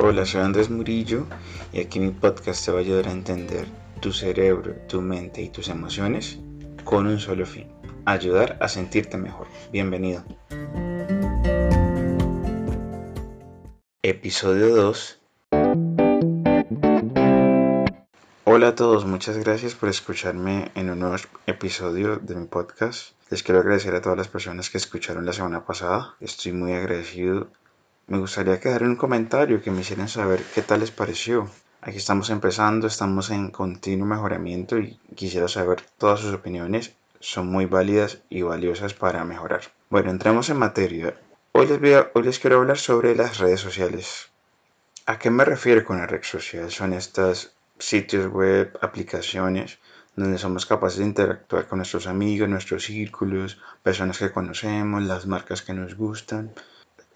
Hola, soy Andrés Murillo y aquí mi podcast te va a ayudar a entender tu cerebro, tu mente y tus emociones con un solo fin, ayudar a sentirte mejor. Bienvenido. Episodio 2. Hola a todos, muchas gracias por escucharme en un nuevo episodio de mi podcast. Les quiero agradecer a todas las personas que escucharon la semana pasada. Estoy muy agradecido me gustaría que un comentario, que me hicieran saber qué tal les pareció. Aquí estamos empezando, estamos en continuo mejoramiento y quisiera saber todas sus opiniones. Son muy válidas y valiosas para mejorar. Bueno, entremos en materia. Hoy les, hoy les quiero hablar sobre las redes sociales. ¿A qué me refiero con la red social? Son estos sitios web, aplicaciones, donde somos capaces de interactuar con nuestros amigos, nuestros círculos, personas que conocemos, las marcas que nos gustan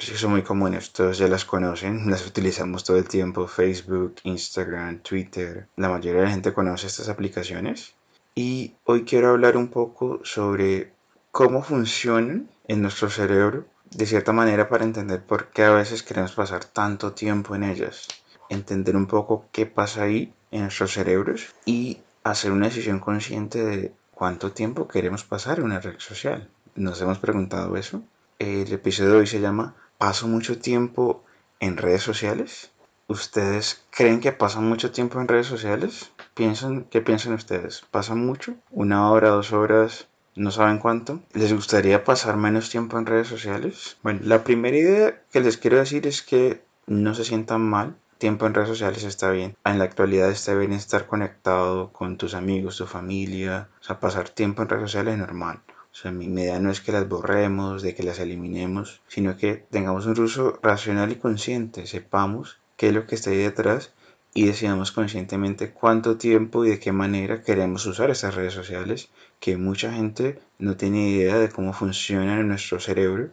sí son muy comunes, todos ya las conocen, las utilizamos todo el tiempo, Facebook, Instagram, Twitter, la mayoría de la gente conoce estas aplicaciones. Y hoy quiero hablar un poco sobre cómo funcionan en nuestro cerebro, de cierta manera para entender por qué a veces queremos pasar tanto tiempo en ellas, entender un poco qué pasa ahí en nuestros cerebros y hacer una decisión consciente de cuánto tiempo queremos pasar en una red social. ¿Nos hemos preguntado eso? El episodio de hoy se llama paso mucho tiempo en redes sociales. ¿Ustedes creen que pasan mucho tiempo en redes sociales? ¿Piensan, ¿Qué piensan ustedes? ¿Pasan mucho? ¿Una hora, dos horas? ¿No saben cuánto? ¿Les gustaría pasar menos tiempo en redes sociales? Bueno, la primera idea que les quiero decir es que no se sientan mal. Tiempo en redes sociales está bien. En la actualidad está bien estar conectado con tus amigos, tu familia. O sea, pasar tiempo en redes sociales es normal. O sea, mi idea no es que las borremos, de que las eliminemos, sino que tengamos un uso racional y consciente, sepamos qué es lo que está ahí detrás y decidamos conscientemente cuánto tiempo y de qué manera queremos usar estas redes sociales, que mucha gente no tiene idea de cómo funcionan en nuestro cerebro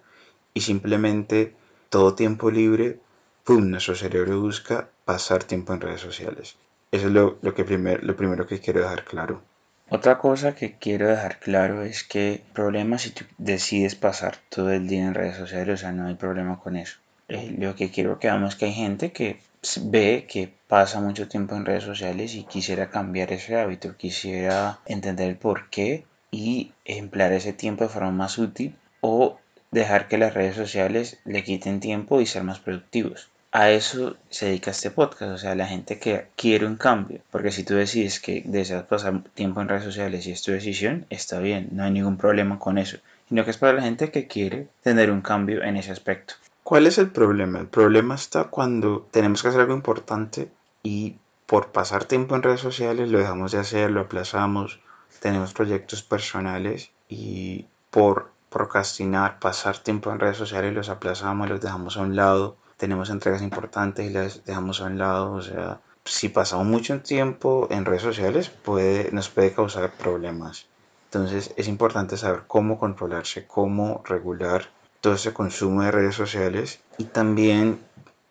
y simplemente todo tiempo libre, ¡pum!, nuestro cerebro busca pasar tiempo en redes sociales. Eso es lo, lo que primer, lo primero que quiero dejar claro. Otra cosa que quiero dejar claro es que problema si tú decides pasar todo el día en redes sociales, o sea, no hay problema con eso. Eh, lo que quiero que veamos es que hay gente que ve que pasa mucho tiempo en redes sociales y quisiera cambiar ese hábito, quisiera entender el por qué y emplear ese tiempo de forma más útil o dejar que las redes sociales le quiten tiempo y ser más productivos a eso se dedica este podcast, o sea, la gente que quiere un cambio, porque si tú decides que deseas pasar tiempo en redes sociales y es tu decisión, está bien, no hay ningún problema con eso, sino que es para la gente que quiere tener un cambio en ese aspecto. ¿Cuál es el problema? El problema está cuando tenemos que hacer algo importante y por pasar tiempo en redes sociales lo dejamos de hacer, lo aplazamos, tenemos proyectos personales y por procrastinar, pasar tiempo en redes sociales los aplazamos, los dejamos a un lado tenemos entregas importantes y las dejamos a un lado. O sea, si pasamos mucho tiempo en redes sociales, puede, nos puede causar problemas. Entonces es importante saber cómo controlarse, cómo regular todo ese consumo de redes sociales y también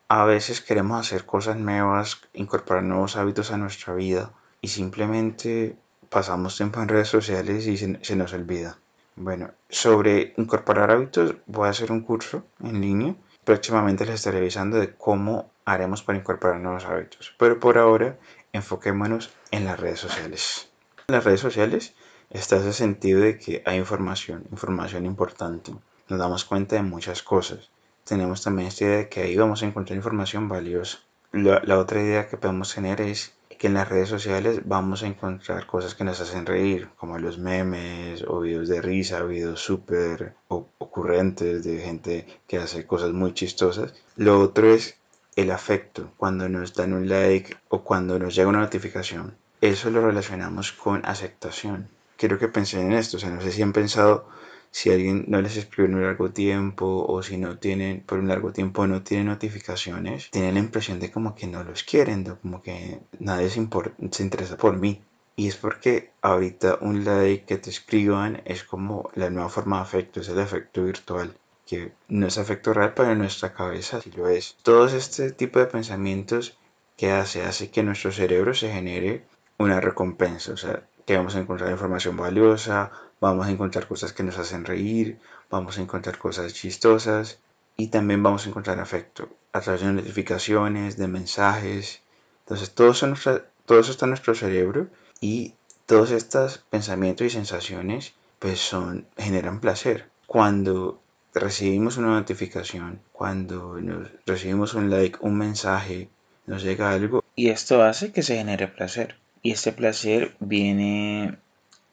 a veces queremos hacer cosas nuevas, incorporar nuevos hábitos a nuestra vida y simplemente pasamos tiempo en redes sociales y se, se nos olvida. Bueno, sobre incorporar hábitos voy a hacer un curso en línea Próximamente les estaré avisando de cómo haremos para incorporar nuevos hábitos. Pero por ahora, enfoquémonos en las redes sociales. En las redes sociales está ese sentido de que hay información, información importante. Nos damos cuenta de muchas cosas. Tenemos también esta idea de que ahí vamos a encontrar información valiosa. La, la otra idea que podemos tener es que en las redes sociales vamos a encontrar cosas que nos hacen reír, como los memes o videos de risa, videos súper ocurrentes de gente que hace cosas muy chistosas. Lo otro es el afecto, cuando nos dan un like o cuando nos llega una notificación. Eso lo relacionamos con aceptación. Quiero que pensen en esto, o sea, no sé si han pensado si alguien no les escribe en un largo tiempo o si no tienen, por un largo tiempo no tienen notificaciones, tienen la impresión de como que no los quieren, como que nadie se, se interesa por mí. Y es porque ahorita un like que te escriban es como la nueva forma de afecto, es el afecto virtual, que no es afecto real, pero en nuestra cabeza sí lo es. Todos este tipo de pensamientos que hace, hace que nuestro cerebro se genere una recompensa, o sea, que vamos a encontrar información valiosa, vamos a encontrar cosas que nos hacen reír, vamos a encontrar cosas chistosas y también vamos a encontrar afecto. a través de notificaciones, de mensajes. Entonces todo eso, está en nuestro cerebro y todos estos pensamientos y sensaciones pues son, generan placer. Cuando recibimos una notificación, cuando recibimos un like, un mensaje, nos llega algo. Y esto hace que se genere placer. Y este placer viene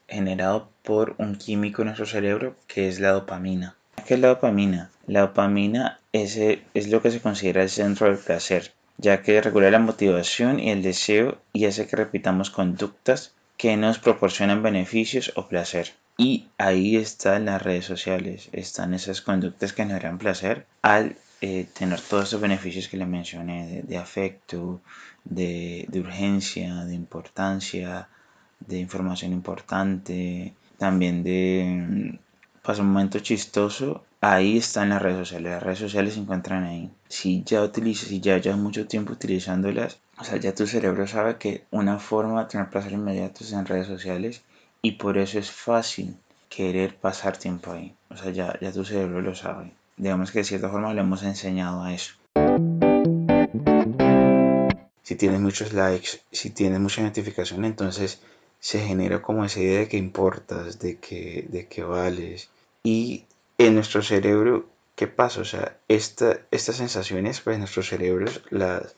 generado por un químico en nuestro cerebro que es la dopamina. ¿Qué es la dopamina? La dopamina es, es lo que se considera el centro del placer, ya que regula la motivación y el deseo y hace que repitamos conductas que nos proporcionan beneficios o placer. Y ahí están las redes sociales, están esas conductas que nos dan placer al eh, tener todos esos beneficios que le mencioné de, afecto, de, urgencia, de importancia, de información importante, también de pasa un momento chistoso, ahí están las redes sociales. Las redes sociales se encuentran ahí. Si ya utilizas, si ya llevas mucho tiempo utilizándolas, o sea, ya tu cerebro sabe que una forma de tener placer inmediato es en redes sociales y por eso es fácil querer pasar tiempo ahí. O sea, ya, ya tu cerebro lo sabe. Digamos que de cierta forma le hemos enseñado a eso. Si tienes muchos likes, si tienes mucha notificación, entonces se genera como esa idea de que importas, de que, de que vales. Y en nuestro cerebro, ¿qué pasa? O sea, esta, estas sensaciones, pues nuestro cerebro las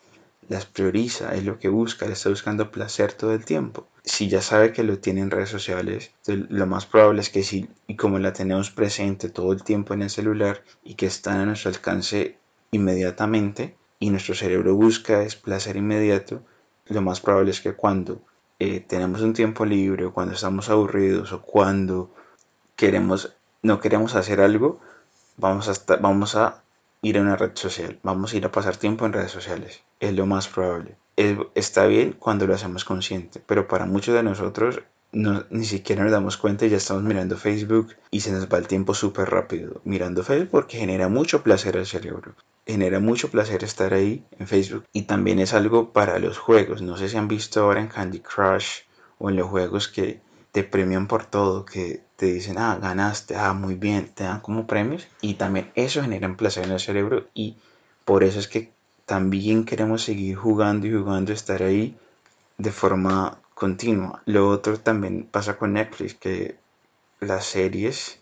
las prioriza, es lo que busca, le está buscando placer todo el tiempo. Si ya sabe que lo tiene en redes sociales, lo más probable es que sí, y como la tenemos presente todo el tiempo en el celular y que está a nuestro alcance inmediatamente, y nuestro cerebro busca es placer inmediato, lo más probable es que cuando eh, tenemos un tiempo libre cuando estamos aburridos o cuando queremos, no queremos hacer algo, vamos a, vamos a ir a una red social, vamos a ir a pasar tiempo en redes sociales, es lo más probable. está bien cuando lo hacemos consciente, pero para muchos de nosotros no, ni siquiera nos damos cuenta y ya estamos mirando Facebook y se nos va el tiempo súper rápido mirando Facebook porque genera mucho placer al cerebro. Genera mucho placer estar ahí en Facebook y también es algo para los juegos. No sé si han visto ahora en Candy Crush o en los juegos que te premian por todo, que te dicen, ah, ganaste, ah, muy bien, te dan como premios y también eso genera un placer en el cerebro y por eso es que también queremos seguir jugando y jugando, estar ahí de forma continua. Lo otro también pasa con Netflix, que las series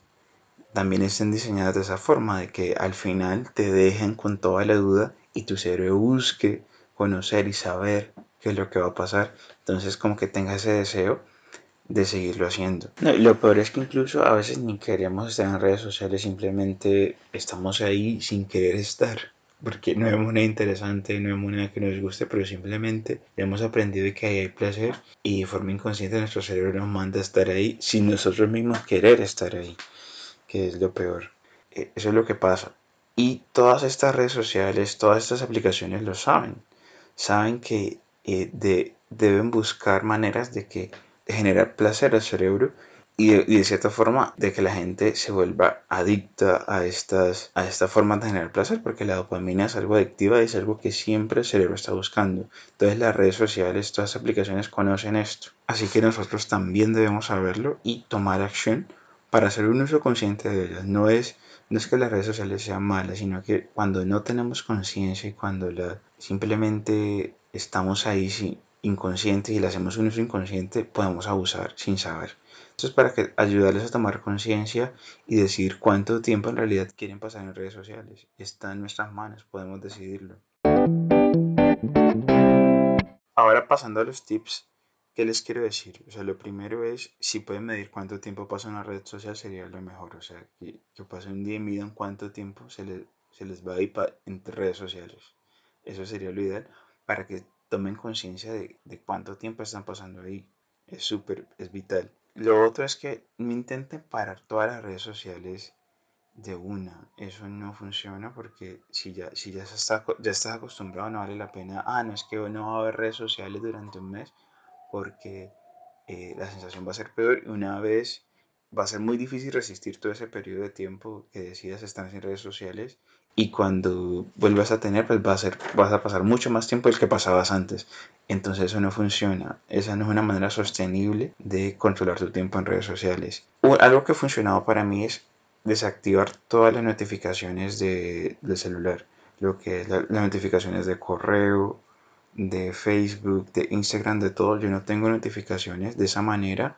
también están diseñadas de esa forma, de que al final te dejen con toda la duda y tu cerebro busque conocer y saber qué es lo que va a pasar. Entonces como que tenga ese deseo de seguirlo haciendo. lo peor es que incluso a veces ni queremos estar en redes sociales, simplemente estamos ahí sin querer estar. Porque no vemos nada interesante, no vemos nada que nos guste, pero simplemente hemos aprendido que ahí hay placer y de forma inconsciente nuestro cerebro nos manda a estar ahí sin nosotros mismos querer estar ahí, que es lo peor. E, eso es lo que pasa. Y todas estas redes sociales, todas estas aplicaciones lo saben. Saben que eh, de, deben buscar maneras de que generar placer al cerebro y de, cierta forma de que la gente se vuelva adicta a estas a esta forma de generar placer porque la dopamina es algo adictiva y es algo que siempre el cerebro está buscando. Entonces las redes sociales todas las aplicaciones conocen esto. Así que nosotros también debemos saberlo y tomar acción para hacer un uso consciente de ellas. No es no es que las redes sociales sean malas sino que cuando no tenemos conciencia y cuando la simplemente estamos ahí sí, inconsciente y le hacemos un uso inconsciente, podemos abusar sin saber. Esto es para que, ayudarles a tomar conciencia y decidir cuánto tiempo en realidad quieren pasar en redes sociales. Está en nuestras manos, podemos decidirlo. Ahora pasando a los tips, ¿qué les quiero decir? O sea, lo primero es, si pueden medir cuánto tiempo pasa en una red social sería lo mejor. O sea, que, que pasen un día y midan cuánto tiempo se les, se les va a ir entre redes sociales. Eso sería lo ideal para que tomen conciencia de, cuánto tiempo están pasando ahí. Es súper, es vital. Lo otro es que no intenten parar todas las redes sociales de una. Eso no funciona porque si ya, si ya, está, ya estás acostumbrado no vale la pena. Ah, no es que no va a haber redes sociales durante un mes porque eh, la sensación va a ser peor y una vez va a ser muy difícil resistir todo ese periodo de tiempo que decidas estar en redes sociales y cuando vuelvas a tener, pues va a ser, vas a pasar mucho más tiempo del que pasabas antes. Entonces eso no funciona. Esa no es una manera sostenible de controlar tu tiempo en redes sociales. algo que ha funcionado para mí es desactivar todas las notificaciones de, del celular. lo que es las notificaciones de correo, de Facebook, de Instagram, de todo. Yo no tengo notificaciones. De esa manera,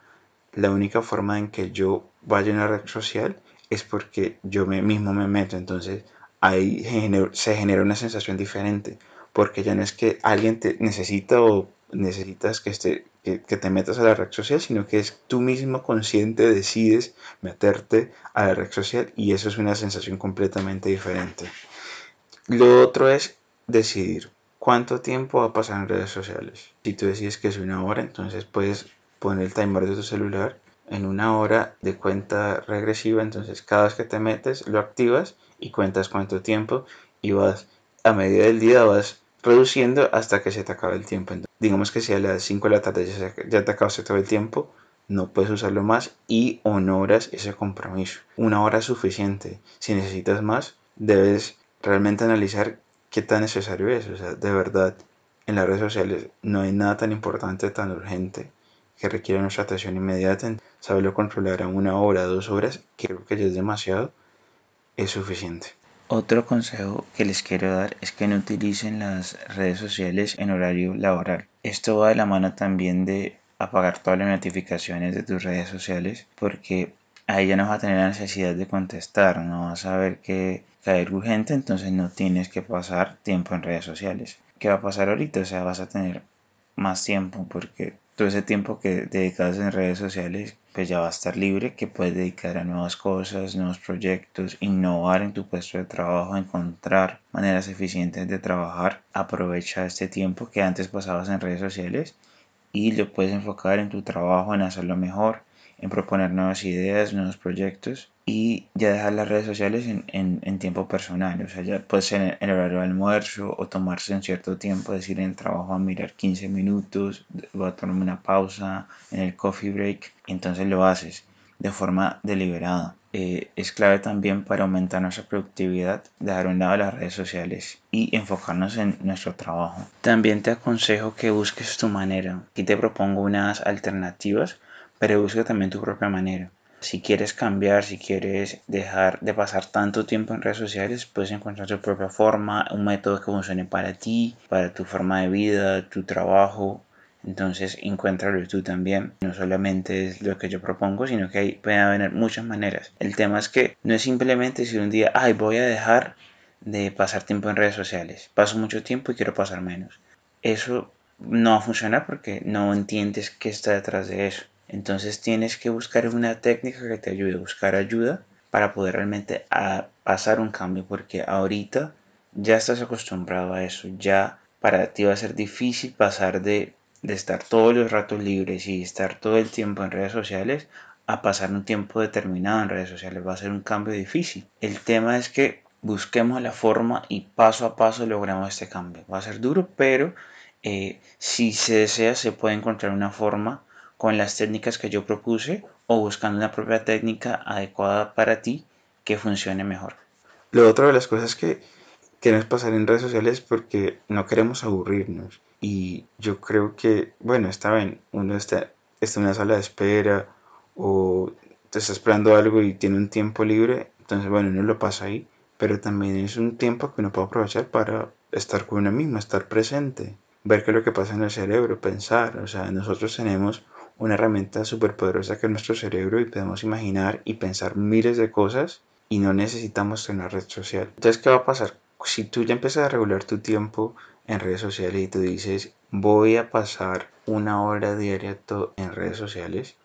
la única forma en que yo vaya a una red social es porque yo me, mismo me meto. Entonces ahí se genera una sensación diferente. Porque ya no es que alguien te necesita o necesitas que, esté, que, te metas a la red social, sino que es tú mismo consciente decides meterte a la red social y eso es una sensación completamente diferente. Lo otro es decidir cuánto tiempo va a pasar en redes sociales. Si tú decides que es una hora, entonces puedes poner el timer de tu celular en una hora de cuenta regresiva, entonces cada vez que te metes lo activas y cuentas cuánto tiempo y vas a medida del día vas reduciendo hasta que se te acabe el tiempo. digamos que si a las 5 de la tarde ya, te acabaste todo el tiempo, no puedes usarlo más y honoras ese compromiso. Una hora es suficiente. Si necesitas más, debes realmente analizar qué tan necesario es. O sea, de verdad, en las redes sociales no hay nada tan importante, tan urgente, que requiere nuestra atención inmediata. Saberlo controlar a una hora, dos horas, creo que ya es demasiado, es suficiente. Otro consejo que les quiero dar es que no utilicen las redes sociales en horario laboral. Esto va de la mano también de apagar todas las notificaciones de tus redes sociales porque ahí ya no vas a tener la necesidad de contestar, no vas a ver que caer urgente, entonces no tienes que pasar tiempo en redes sociales. ¿Qué va a pasar ahorita? O sea, vas a tener más tiempo porque todo ese tiempo que dedicas en redes sociales pues ya va a estar libre que puedes dedicar a nuevas cosas, nuevos proyectos, innovar en tu puesto de trabajo, encontrar maneras eficientes de trabajar. Aprovecha este tiempo que antes pasabas en redes sociales y lo puedes enfocar en tu trabajo, en hacerlo mejor, en proponer nuevas ideas, nuevos proyectos y ya dejar las redes sociales en, tiempo personal. O sea, ya puede ser en el horario de almuerzo o tomarse en cierto tiempo, decir en el trabajo a mirar 15 minutos, voy a tomarme una pausa en el coffee break. Entonces lo haces de forma deliberada. Eh, es clave también para aumentar nuestra productividad, dejar un lado las redes sociales y enfocarnos en nuestro trabajo. También te aconsejo que busques tu manera. Aquí te propongo unas alternativas, pero busca también tu propia manera. Si quieres cambiar, si quieres dejar de pasar tanto tiempo en redes sociales, puedes encontrar tu propia forma, un método que funcione para ti, para tu forma de vida, tu trabajo. Entonces, encuéntralo tú también. No solamente es lo que yo propongo, sino que hay, pueden haber muchas maneras. El tema es que no es simplemente decir un día, ay, voy a dejar de pasar tiempo en redes sociales. Paso mucho tiempo y quiero pasar menos. Eso no va a funcionar porque no entiendes qué está detrás de eso. Entonces tienes que buscar una técnica que te ayude a buscar ayuda para poder realmente a pasar un cambio, porque ahorita ya estás acostumbrado a eso, ya para ti va a ser difícil pasar de, de estar todos los ratos libres y estar todo el tiempo en redes sociales a pasar un tiempo determinado en redes sociales, va a ser un cambio difícil. El tema es que busquemos la forma y paso a paso logramos este cambio. Va a ser duro, pero eh, si se desea se puede encontrar una forma con las técnicas que yo propuse o buscando una propia técnica adecuada para ti que funcione mejor. Lo otro de las cosas que queremos pasar en redes sociales porque no queremos aburrirnos. Y yo creo que, bueno, está bien, uno está, está en una sala de espera o te está esperando algo y tiene un tiempo libre, entonces, bueno, uno lo pasa ahí, pero también es un tiempo que uno puede aprovechar para estar con uno mismo, estar presente, ver qué es lo que pasa en el cerebro, pensar. O sea, nosotros tenemos una herramienta súper poderosa que es nuestro cerebro y podemos imaginar y pensar miles de cosas y no necesitamos tener red social. Entonces, ¿qué va a pasar? Si tú ya empiezas a regular tu tiempo en redes sociales y tú dices, voy a pasar una hora diaria en redes sociales,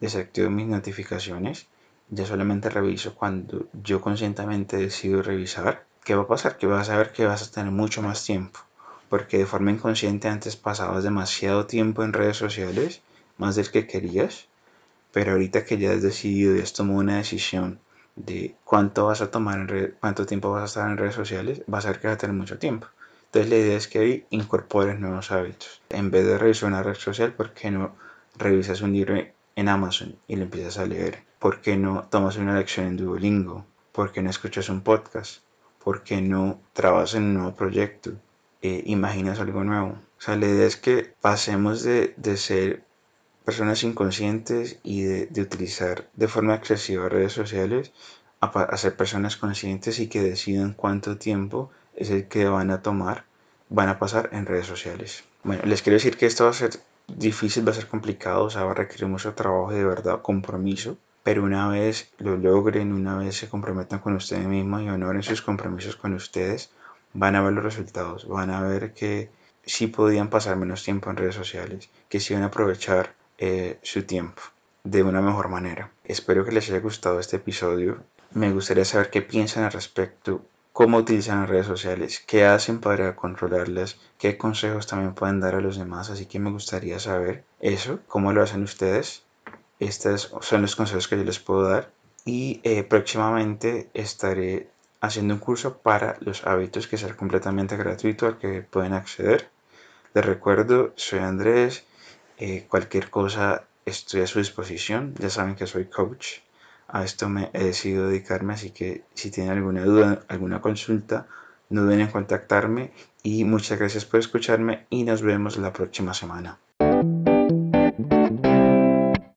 desactivo mis notificaciones, ya solamente reviso cuando yo conscientemente decido revisar, ¿qué va a pasar? Que vas a ver que vas a tener mucho más tiempo, porque de forma inconsciente antes pasabas demasiado tiempo en redes sociales más del que querías, pero ahorita que ya has decidido y has tomado una decisión de cuánto vas a tomar, en cuánto tiempo vas a estar en redes sociales, vas a ver que vas a tener mucho tiempo. Entonces la idea es que ahí incorpores nuevos hábitos. En vez de revisar una red social, ¿por qué no revisas un libro en Amazon y lo empiezas a leer? ¿Por qué no tomas una lección en Duolingo? ¿Por qué no escuchas un podcast? ¿Por qué no trabajas en un nuevo proyecto? Eh, imaginas algo nuevo. O sea, la idea es que pasemos de, de ser personas inconscientes y de, utilizar de forma excesiva redes sociales a, ser personas conscientes y que decidan cuánto tiempo es el que van a tomar, van a pasar en redes sociales. Bueno, les quiero decir que esto va a ser difícil, va a ser complicado, o sea, va a requerir mucho trabajo y de verdad compromiso. Pero una vez lo logren, una vez se comprometan con ustedes mismos y honoren sus compromisos con ustedes, van a ver los resultados, van a ver que sí podían pasar menos tiempo en redes sociales, que sí van a aprovechar eh, su tiempo de una mejor manera. Espero que les haya gustado este episodio. Me gustaría saber qué piensan al respecto, cómo utilizan las redes sociales, qué hacen para controlarlas, qué consejos también pueden dar a los demás. Así que me gustaría saber eso, cómo lo hacen ustedes. Estos son los consejos que yo les puedo dar. Y eh, próximamente estaré haciendo un curso para los hábitos que será completamente gratuito al que pueden acceder. Les recuerdo, soy Andrés. Eh, cualquier cosa estoy a su disposición. Ya saben que soy coach. A esto me he decidido dedicarme, así que si tienen alguna duda, alguna consulta, no duden en contactarme. Y muchas gracias por escucharme y nos vemos la próxima semana.